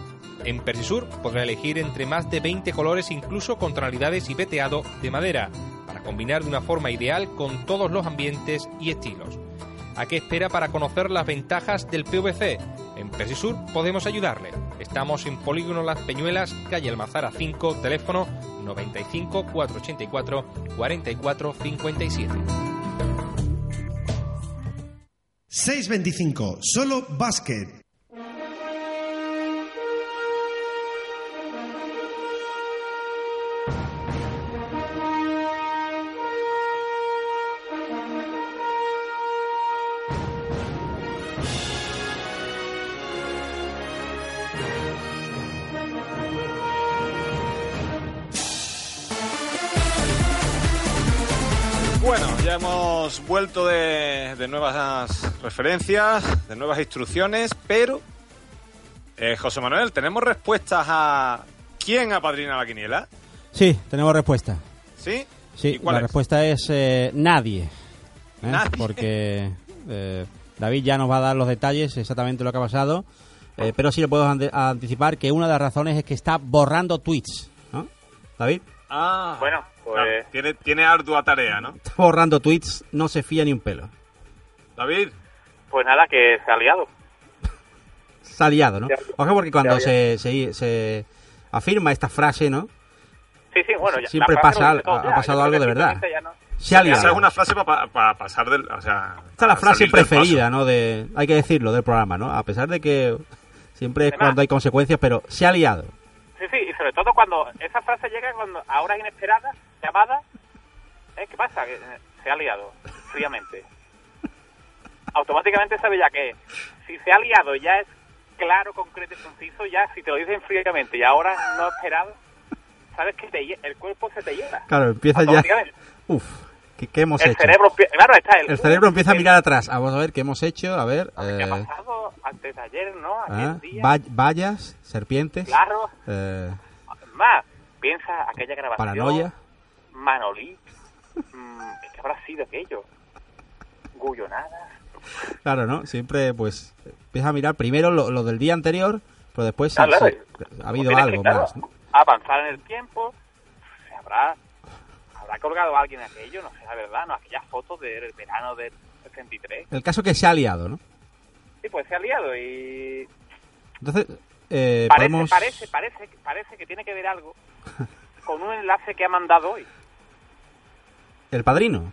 En Persisur podrá elegir entre más de 20 colores incluso con tonalidades y veteado de madera, para combinar de una forma ideal con todos los ambientes y estilos. ¿A qué espera para conocer las ventajas del PVC? En Persisur podemos ayudarle. Estamos en Polígono Las Peñuelas, calle Almazara 5, teléfono 95 484 44 57. 625, solo básquet. De, de nuevas referencias, de nuevas instrucciones, pero eh, José Manuel, ¿tenemos respuestas a quién apadrina la quiniela? Sí, tenemos respuesta. ¿Sí? Sí, ¿Y cuál la es? respuesta es eh, nadie. ¿eh? Nadie. Porque eh, David ya nos va a dar los detalles exactamente lo que ha pasado. eh, pero sí le puedo anticipar que una de las razones es que está borrando tweets. ¿no? David, Ah, Bueno, pues- claro, tiene, tiene ardua tarea, ¿no? está borrando tweets, no se fía ni un pelo. David, Pues nada, que se ha liado. Se ha liado, ¿no? Ojo porque cuando se, se, se afirma esta frase, ¿no? Sí, sí, bueno, ya. Siempre pasa ha ya, pasado algo de verdad. no- Se ha liado. esa es una frase para pasar del... O sea, Esta es la frase preferida. ¿no? De, hay que decirlo, del programa, ¿no? A pesar de que siempre es Además- cuando hay consecuencias, pero se ha liado. Sí, sí, y sobre todo cuando esa frase llega cuando a horas inesperadas, llamada, ¿eh? ¿qué pasa? Que eh, se ha liado, fríamente. Automáticamente sabe ya que si se ha liado ya es claro, concreto y conciso, ya si te lo dicen fríamente y ahora no esperado, sabes que te el cuerpo se te llena. Claro, empieza ya... Uf, ¿qué, qué hemos El hecho? cerebro, claro, está el, El cerebro empieza a mirar atrás. Vamos a ver qué hemos hecho. A ver. ¿Qué ha eh, pasado antes de ayer, no? ah, día. va- vallas, serpientes. Claro. eh, Más, piensa aquella grabación. paranoia. Manolí. mm, ¿Qué habrá sido aquello? Guyonada. Claro, ¿no? Siempre, pues, empieza a mirar primero lo, lo del día anterior, pero después sí, Ah, claro. sí, ha habido Tienes algo que, claro, más. ¿no? Avanzar en el tiempo. Se habrá, habrá colgado alguien aquello, no sé, la verdad, ¿no? Aquellas fotos del verano del 63. El caso que se ha liado, ¿no? Sí, pues se ha liado y Entonces, eh, parece, podemos... parece, parece, parece que tiene que ver algo con un enlace que ha mandado hoy. El padrino.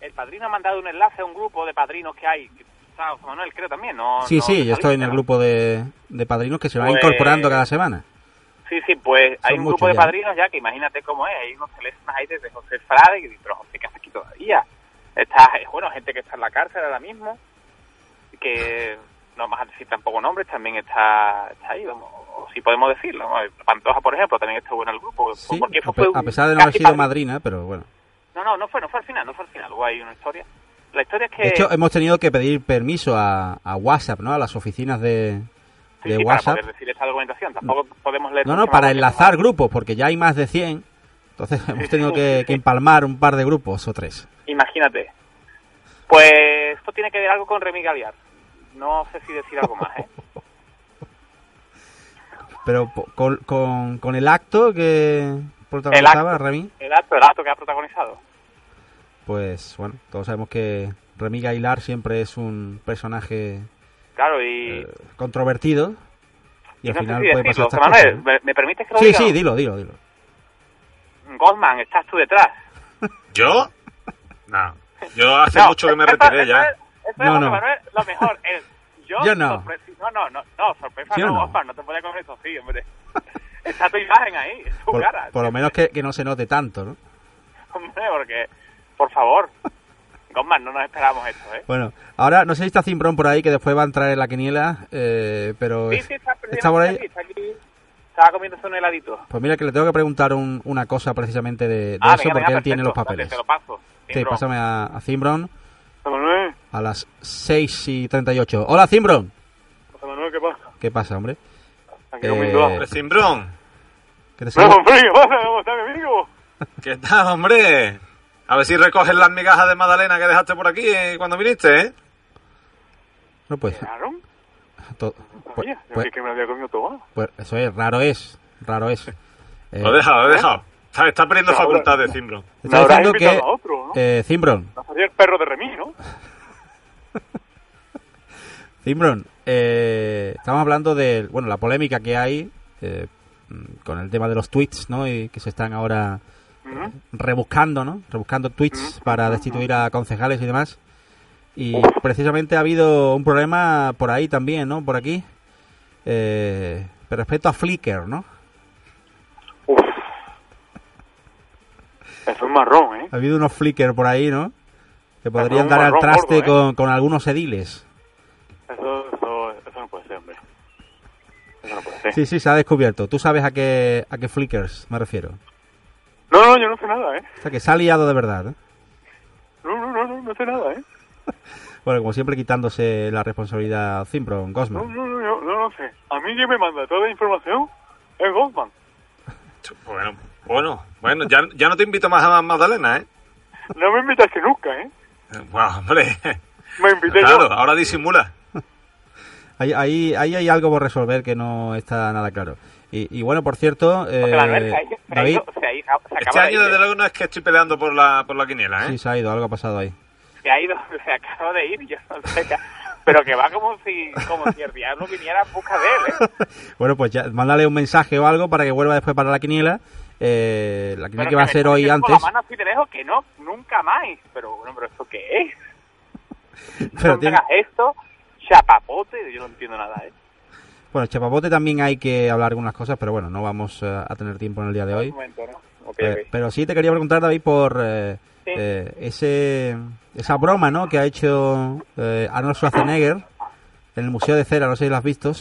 El padrino ha mandado un enlace a un grupo de padrinos que hay. ¿Sabes, José Manuel? Creo también, ¿no? Sí, no sí, yo estoy en el grupo de, de padrinos que se van Pues- incorporando cada semana. Sí, sí, pues hay un grupo de ya. padrinos ya que imagínate cómo es. Hay unos teléfonos ahí desde José Frade y pero José, ¿qué hace aquí todavía? Está, eh, bueno, gente que está en la cárcel ahora mismo, que no vamos a decir tampoco nombres, también está, está ahí, vamos, o si podemos decirlo. ¿no? Pantoja, por ejemplo, también estuvo en el grupo. Sí, porque eso a, fue pesar de no haber sido madrina, pero bueno. No, no, no fue, no fue al final, no fue al final. Hubo ahí una historia. La historia es que... De hecho, hemos tenido que pedir permiso a, a WhatsApp, ¿no? A las oficinas de, sí, de sí, para WhatsApp. poder decir esta documentación. Tampoco podemos leer... No, no, para más enlazar grupos, porque ya hay más de 100. Entonces hemos tenido que, que empalmar un par de grupos o tres. Imagínate. Pues esto tiene que ver algo con Remy Galear. No sé si decir algo más, ¿eh? Pero con, con, con el acto que protagonizaba acto. Remy, El acto, el acto que ha protagonizado. pues bueno, todos sabemos que Remy Gailar siempre es un personaje Claro, y... eh, controvertido. Y y al no sé final si puede decirlo. pasar Manuel. ¿me, me permites que lo Sí, diga? sí, dilo, dilo, dilo. Goldman, estás tú detrás. ¿Yo? No. Yo hace No, mucho que me retiré ya. es- Esto es, No, no. Manuel, lo mejor. El, yo, Yo no. sorpre- no, no, no, no, sorpresa ¿Sí o no, no? Goldman, no te puedes comer eso, sí, hombre. Está tu imagen ahí, es tu Por, cara. por lo menos que, que no se note tanto, ¿no? Hombre, porque, por favor, No nos esperamos esto, ¿eh? Bueno, ahora no sé si está Cimbrón por ahí, que después va a entrar en la quiniela, eh, pero Sí, sí, está, está por ahí. Está aquí, estaba comiéndose un heladito. Pues mira que le tengo que preguntar un- una cosa precisamente de, de ah, eso, venga, porque venga, él tiene los papeles. Dale, te lo paso. Sí, pásame a, a Cimbron José Manuel, a las 6 y 38. Hola, Cimbron. José Manuel, ¿qué pasa? ¿Qué pasa, hombre? Aquí Eh, comiendo. Cimbrón. ¿Quieres No, algo? hombre, ¿qué pasa? ¿Cómo está mi amigo? ¿Qué tal, hombre? A ver si recoges las migajas de Madalena que dejaste por aquí eh, cuando viniste, ¿eh? No, pues, ¿Claro? to- pues, Oye, yo pues- creí que me lo había comido todo. pues eso es, raro es, raro es. Eh, Lo he dejado, lo he dejado. Está, está perdiendo Ahora- facultades, Cimbro. está Me habrás diciendo que, otro, ¿no? eh, Cimbron, Va a salir el perro de Remy, ¿no? Cimbron, eh, estamos hablando de, bueno, la polémica que hay eh, con el tema de los tweets, ¿no? Y que se están ahora. Rebuscando, ¿no? Rebuscando tweets para destituir a concejales y demás. Y precisamente ha habido un problema por ahí también, ¿no? Por aquí. Eh, respecto a Flickr, ¿no? Uf. Eso es marrón, ¿eh? Ha habido unos Flickr por ahí, ¿no? Que podrían dar al traste gordo, ¿eh? con, con algunos ediles. Eso, eso, eso no puede ser, hombre. Eso no puede ser. Sí, sí, se ha descubierto. ¿Tú sabes a qué, a qué Flickrs me refiero? No, no, yo no sé nada, ¿eh? O sea, que se ha liado de verdad, ¿eh? no sé nada, ¿eh? Bueno, como siempre quitándose la responsabilidad Zimbron, No, Gosman. no, no, yo no lo sé. A mí quien me manda toda la información es Goldman. Bueno, bueno, bueno, ya, ya no te invito más a Magdalena, ¿eh? No me invitaste nunca, ¿eh? Bueno, hombre. Me invité Claro, yo. ahora disimula. Ahí, ahí, ahí hay algo por resolver que no está nada claro. Y, y bueno, por cierto, eh, Manuel David, se ha ido- se Este año, desde luego, no es que estoy peleando por la, por la quiniela, ¿eh? sí, se ha ido, algo ha pasado ahí. se ha ido, se acaba de ir, yo no sé, ya. pero que va como si, como si el diablo viniera en busca de él, ¿eh? Bueno, pues ya, mándale un mensaje o algo para que vuelva después para la quiniela. Eh, la quiniela Pero que va a ser hoy con antes. la mano así de lejos que no, nunca más. Pero bueno, pero ¿esto qué es? Pero no tiene- esto, chapapote, yo no entiendo nada, ¿eh? Bueno, Chapapote también hay que hablar algunas cosas, pero bueno, no vamos eh, a tener tiempo en el día de hoy. Eh, pero sí te quería preguntar, David, por eh, Sí. eh, ese esa broma ¿no? que ha hecho Arnold Schwarzenegger en el Museo de Cera, no sé si lo has visto.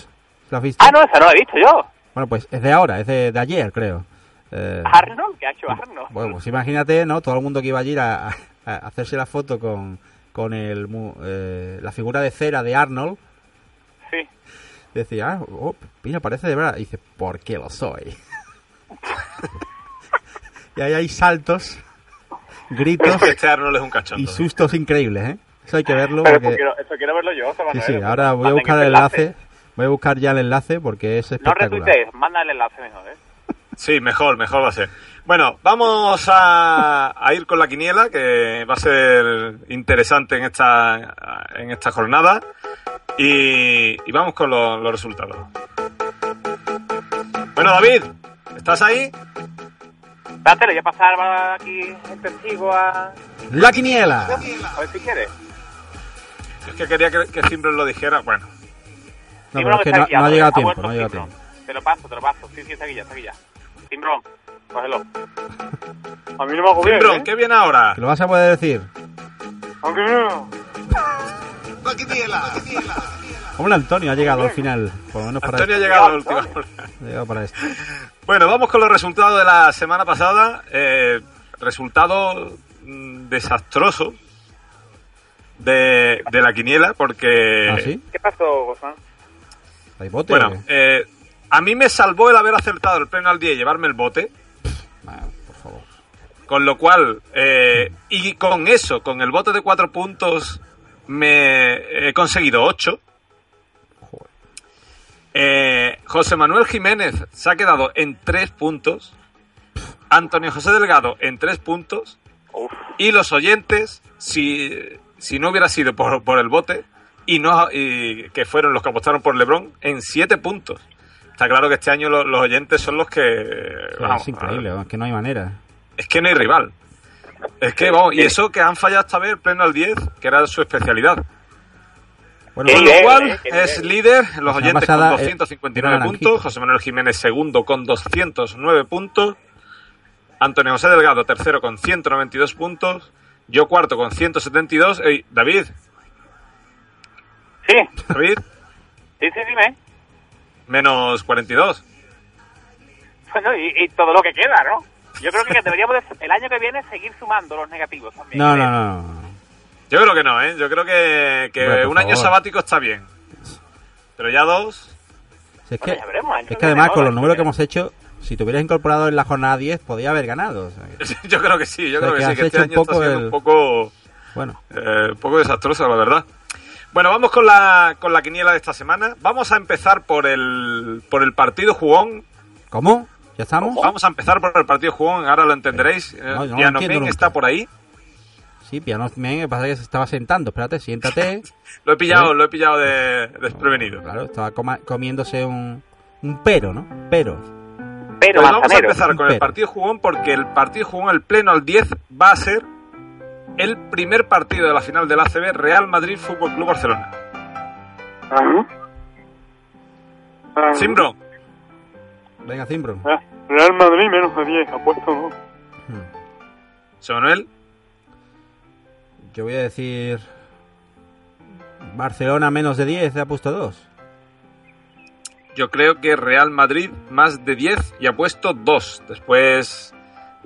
¿Lo has visto? Ah, no, esa no la he visto yo. Bueno, pues es de ahora, es de, de ayer, creo. Arnold, ¿qué ha hecho Arnold? bueno, pues imagínate, ¿no? Todo el mundo que iba allí a, a- a hacerse la foto con, con el, eh, la figura de cera de Arnold. Sí. Decía, ah, oh, mira, parece de verdad. Y dice, ¿por qué lo soy? y ahí hay saltos, gritos Este Arnold es un cachondo. y sustos increíbles, ¿eh? Eso hay que verlo Pero porque... eso quiero, eso quiero verlo yo, Sí, sí, ahora voy a buscar el enlace. Voy a buscar ya el enlace porque es No espectacular. retuitees, manda el enlace mejor, ¿eh? Sí, mejor, mejor va a ser. Bueno, vamos a, a ir con la quiniela, que va a ser interesante en esta, en esta jornada. Y, y vamos con los, los resultados. Bueno, David, ¿estás ahí? Espérate, le voy a pasar aquí el testigo a... ¡La quiniela! A ver si quieres. Es que quería que, que Cimbro lo dijera. Bueno, No, pero es que no, ha llegado ha tiempo, no ha llegado Timbrón. tiempo. Te lo paso, te lo paso. Sí, sí, está aquí ya, está aquí ya. Timbrón, cógelo. A mí no me hago bien, Cimbro, ¿eh? ¿qué viene ahora? ¿Que lo vas a poder decir? Aunque no. Hombre, Antonio ha llegado al final, por lo menos para Antonio ha llegado a la última hora. Ha llegado para esto. Bueno, vamos con los resultados de la semana pasada. Eh, resultado mm, desastroso de, de la quiniela, porque... ¿Ah, sí? ¿Qué pasó, Gozán? ¿Hay bote? Bueno, eh, a mí me salvó el haber acertado el pleno al día y llevarme el bote. Por favor. Con lo cual, eh, y con eso, con el bote de cuatro puntos, me he conseguido ocho. Joder. Eh, José Manuel Jiménez se ha quedado en tres puntos. Antonio José Delgado en tres puntos. Uf. Y los oyentes, si, si no hubiera sido por, por el bote, y no y que fueron los que apostaron por Lebron, en siete puntos. Está claro que este año lo- los oyentes son los que... vamos, es increíble, es que no hay manera. Es que no hay rival. Es que, vamos, y eso que han fallado esta vez pleno al 10, que era su especialidad. Bueno, Con lo cual eh, es líder, los oyentes pasada, con eh, 259 era puntos. José Manuel Jiménez segundo con 209 puntos, Antonio José Delgado tercero con 192 puntos, yo cuarto con 172, Ey, David, Sí, David, sí, sí, dime. Menos 42. Bueno, y, y todo lo que queda, ¿no? Yo creo que deberíamos de- el año que viene seguir sumando los negativos también. No, no, no. Yo creo que no, ¿eh? Yo creo que, que un año sabático está bien. Pero ya dos... Si es Bueno, que, ya veremos, año es que que viene, además con los números que hemos hecho, si te hubieras incorporado en la jornada 10, podía haber ganado. o sea que- Yo creo que sí, yo O sea, creo que, que sí, que este hecho año un está poco siendo el- un poco... bueno, Eh, un poco desastrosa, la verdad. Bueno, vamos con la, con la quiniela de esta semana. Vamos a empezar por el, por el partido jugón. ¿cómo? ¿Ya estamos? Vamos a empezar por el partido jugón, ahora lo entenderéis. No, no Eh, lo Men nunca. está por ahí. Sí, piano me que pasa que se estaba sentando. Espérate, siéntate. Lo he pillado, ¿Eh? lo he pillado de desprevenido. Claro, estaba coma- comiéndose un, un pero, ¿no? Pero. Pero Pues vamos a empezar con el partido jugón porque el partido jugón, el pleno al 10, va a ser el primer partido de la final del ACB Real Madrid Fútbol Club Barcelona. Ajá. Ajá. Simbro, Venga, Zimbro. Ah, Real Madrid menos de 10, apuesto no. José Manuel, Yo voy a decir. Barcelona menos de 10, he puesto 2. yo creo que Real Madrid más de 10 y ha puesto 2. Después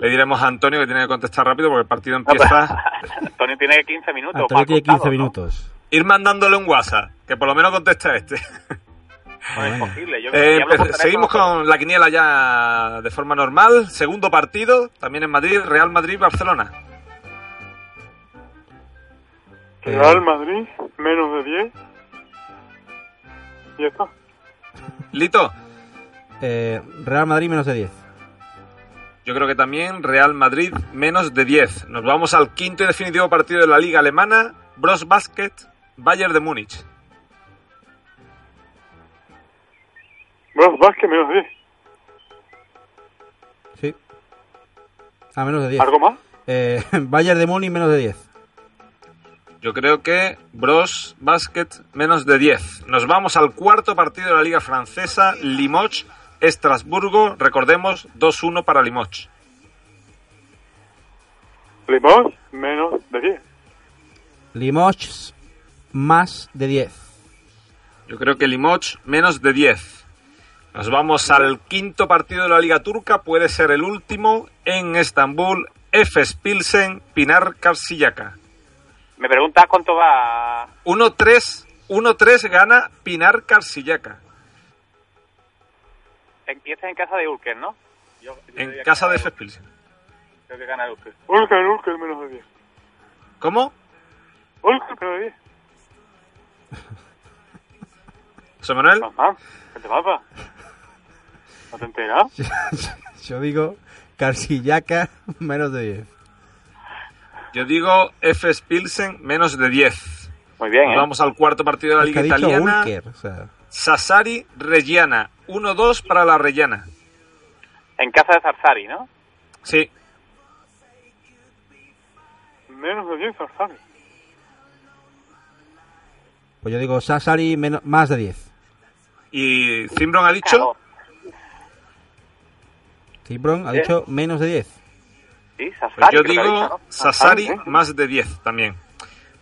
Le diremos a Antonio que tiene que contestar rápido porque el partido empieza. Antonio tiene 15 minutos. Antonio tiene contarlo, 15 ¿no? minutos. Ir mandándole un WhatsApp, que por lo menos conteste este. No es posible. Yo, Eh, empe- seguimos con la quiniela ya de forma normal. Segundo partido, también en Madrid, Real Madrid-Barcelona. Real Madrid, menos de 10. Y ya está. Lito, Eh, Real Madrid menos de 10. Yo creo que también Real Madrid menos de 10. Nos vamos al quinto y definitivo partido de la Liga Alemana, Bros Basket, Bayern de Múnich. Bros Basket, menos de 10. Sí. A menos de 10. ¿Algo más? Eh, Bayern de Múnich menos de 10. Yo creo que Bros Basket menos de 10. Nos vamos al cuarto partido de la Liga Francesa, Limoges, Estrasburgo. Recordemos 2-1 para Limoges. Limos, menos de 10. Limoges más de 10. Yo creo que Limoges menos de 10. Nos vamos al quinto partido de la Liga Turca, puede ser el último, en Estambul, Efes Pilsen, Pinar Karsiyaka. Me preguntas cuánto va. 1-3, 1-3 gana Pinar Karsiyaka. Empieza en casa de Ulker, ¿no? Yo- yo En casa de Ulker. Efes Pilsen. Creo que gana Ulker. Ulker, Ulker, menos de 10. ¿Cómo? Ulker, menos de 10. José Manuel. Mamá, ¿qué te pasa? ¿No te enteras? Yo digo Karsiyaka menos de 10. Yo digo Efes Pilsen menos de 10. Muy bien, Nos ¿eh? vamos al cuarto partido de la Es que Liga ha dicho Italiana. Ulker, o sea, Sassari Reggiana. 1-2 para la Reggiana. En casa de Zarzari, ¿no? Sí. Menos de 10, Zarzari. pues yo digo Sassari menos, más de 10. Y Zimbron ha dicho Cibron ha Bien. dicho menos de 10. Sí, Pues Zarzari. yo ha digo dicho, ¿no? Sassari ¿eh? más de 10 también.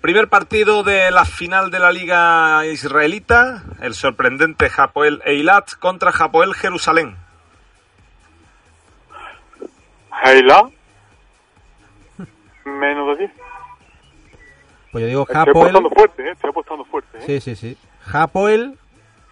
Primer partido de la final de la Liga Israelita, el sorprendente Hapoel Eilat contra Hapoel Jerusalén. Heila, menos de 10. Pues yo digo Estoy Hapoel. apostando fuerte, ¿eh? Estoy apostando fuerte, ¿eh? Sí, sí, sí. Hapoel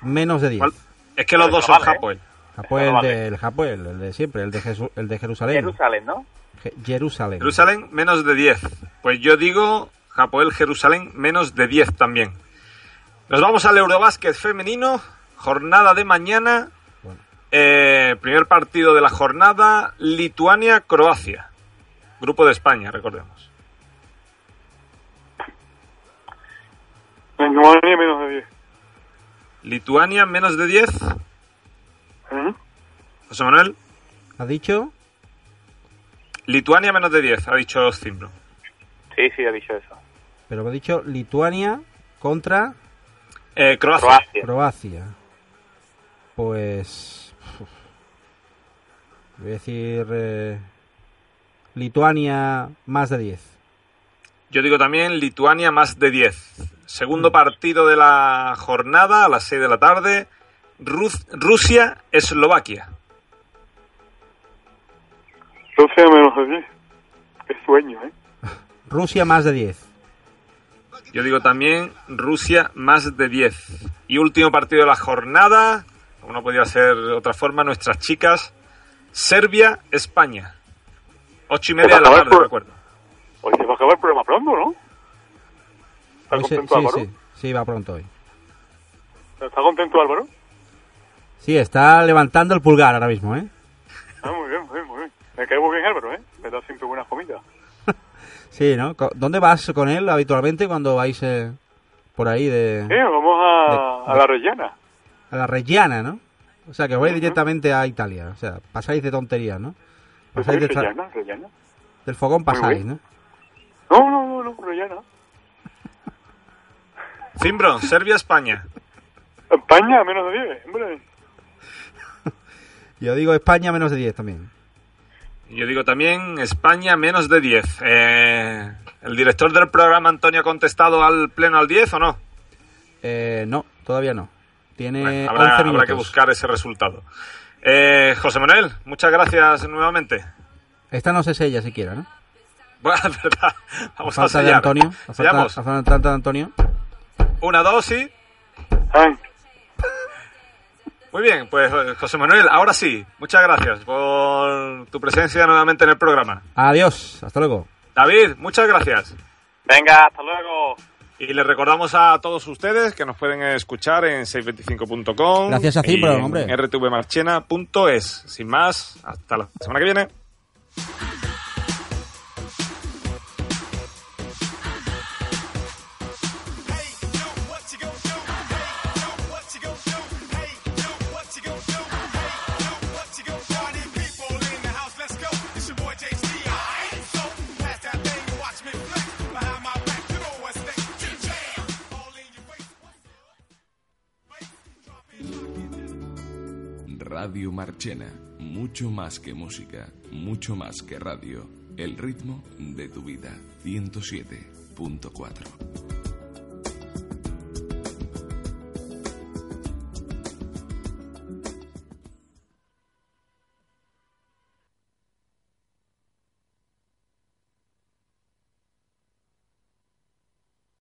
menos de 10. ¿Cuál? Es que los Pero dos son vale, ¿eh? Hapoel. Hapoel Pero vale. del Hapoel, el de siempre, el de, Jesu- el de Jerusalén. Jerusalén, ¿no? Je- Jerusalén. Jerusalén menos de 10. Pues yo digo Hapoel Jerusalén menos de 10 también. Nos vamos al Eurobásquet femenino, jornada de mañana. Bueno. Eh, primer partido de la jornada, Lituania-Croacia. Grupo de España, recordemos. Lituania, menos de 10. Lituania menos de 10. ¿Eh? José Manuel. ¿Ha dicho? Lituania menos de 10, ha dicho Zimbro. Sí, sí, ha dicho eso. Pero me ha dicho Lituania contra Eh, Croacia. Croacia. Croacia. Pues. uf. Voy a decir. eh, Lituania más de 10. Yo digo también Lituania más de 10. Segundo partido de la jornada a las 6 de la tarde. Rus- Rusia-Eslovaquia. Rusia, menos de 10. Qué sueño, ¿eh? Rusia más de 10. Yo digo también Rusia más de 10. Y último partido de la jornada, como no podía ser de otra forma, nuestras chicas, Serbia-España. Ocho y media de la tarde, por- recuerdo. Hoy se va a acabar el programa pronto, ¿no? ¿Está Hoy se- contento sí, Álvaro? sí, sí, va pronto hoy. ¿Está contento Álvaro? Sí, está levantando el pulgar ahora mismo, ¿eh? Ah, muy bien, muy bien, muy bien. Me cae muy bien Álvaro, ¿eh? Me da siempre buenas comidas. Sí, ¿no? ¿Dónde vas con él habitualmente cuando vais eh, por ahí de, Sí, vamos a, De- a la Rellana. a la Reggiana, ¿no? O sea, que os vais directamente a Italia. O sea, pasáis de tonterías, ¿no? Pasáis de Rellana, Rellana. del fogón pasáis. ¿no? No, no, no, no, Rellana. Zimbron, Serbia-España. España, menos de 10, hombre. Yo digo España menos de 10 también. Yo digo también España menos de 10. Eh, ¿El director del programa, Antonio, ha contestado al pleno al 10 o no? Eh, no, todavía no. Tiene Bueno, 11 habrá, minutos. habrá que buscar ese resultado. Eh, José Manuel, muchas gracias nuevamente. Esta no se sella siquiera, ¿no? Bueno, es verdad. Vamos a falta de sellar. Antonio. La falta, Sellamos. falta de Antonio. Una, dos y... Muy bien, pues eh, José Manuel, ahora sí, muchas gracias por tu presencia nuevamente en el programa. Adiós, hasta luego. David, muchas gracias. Venga, hasta luego. Y les recordamos a todos ustedes que nos pueden escuchar en 625.com. Gracias a y Cipro, en hombre. rtvmarchena.es. Sin más, hasta la semana que viene. Radio Marchena, mucho más que música, mucho más que radio, el ritmo de tu vida, 107.4.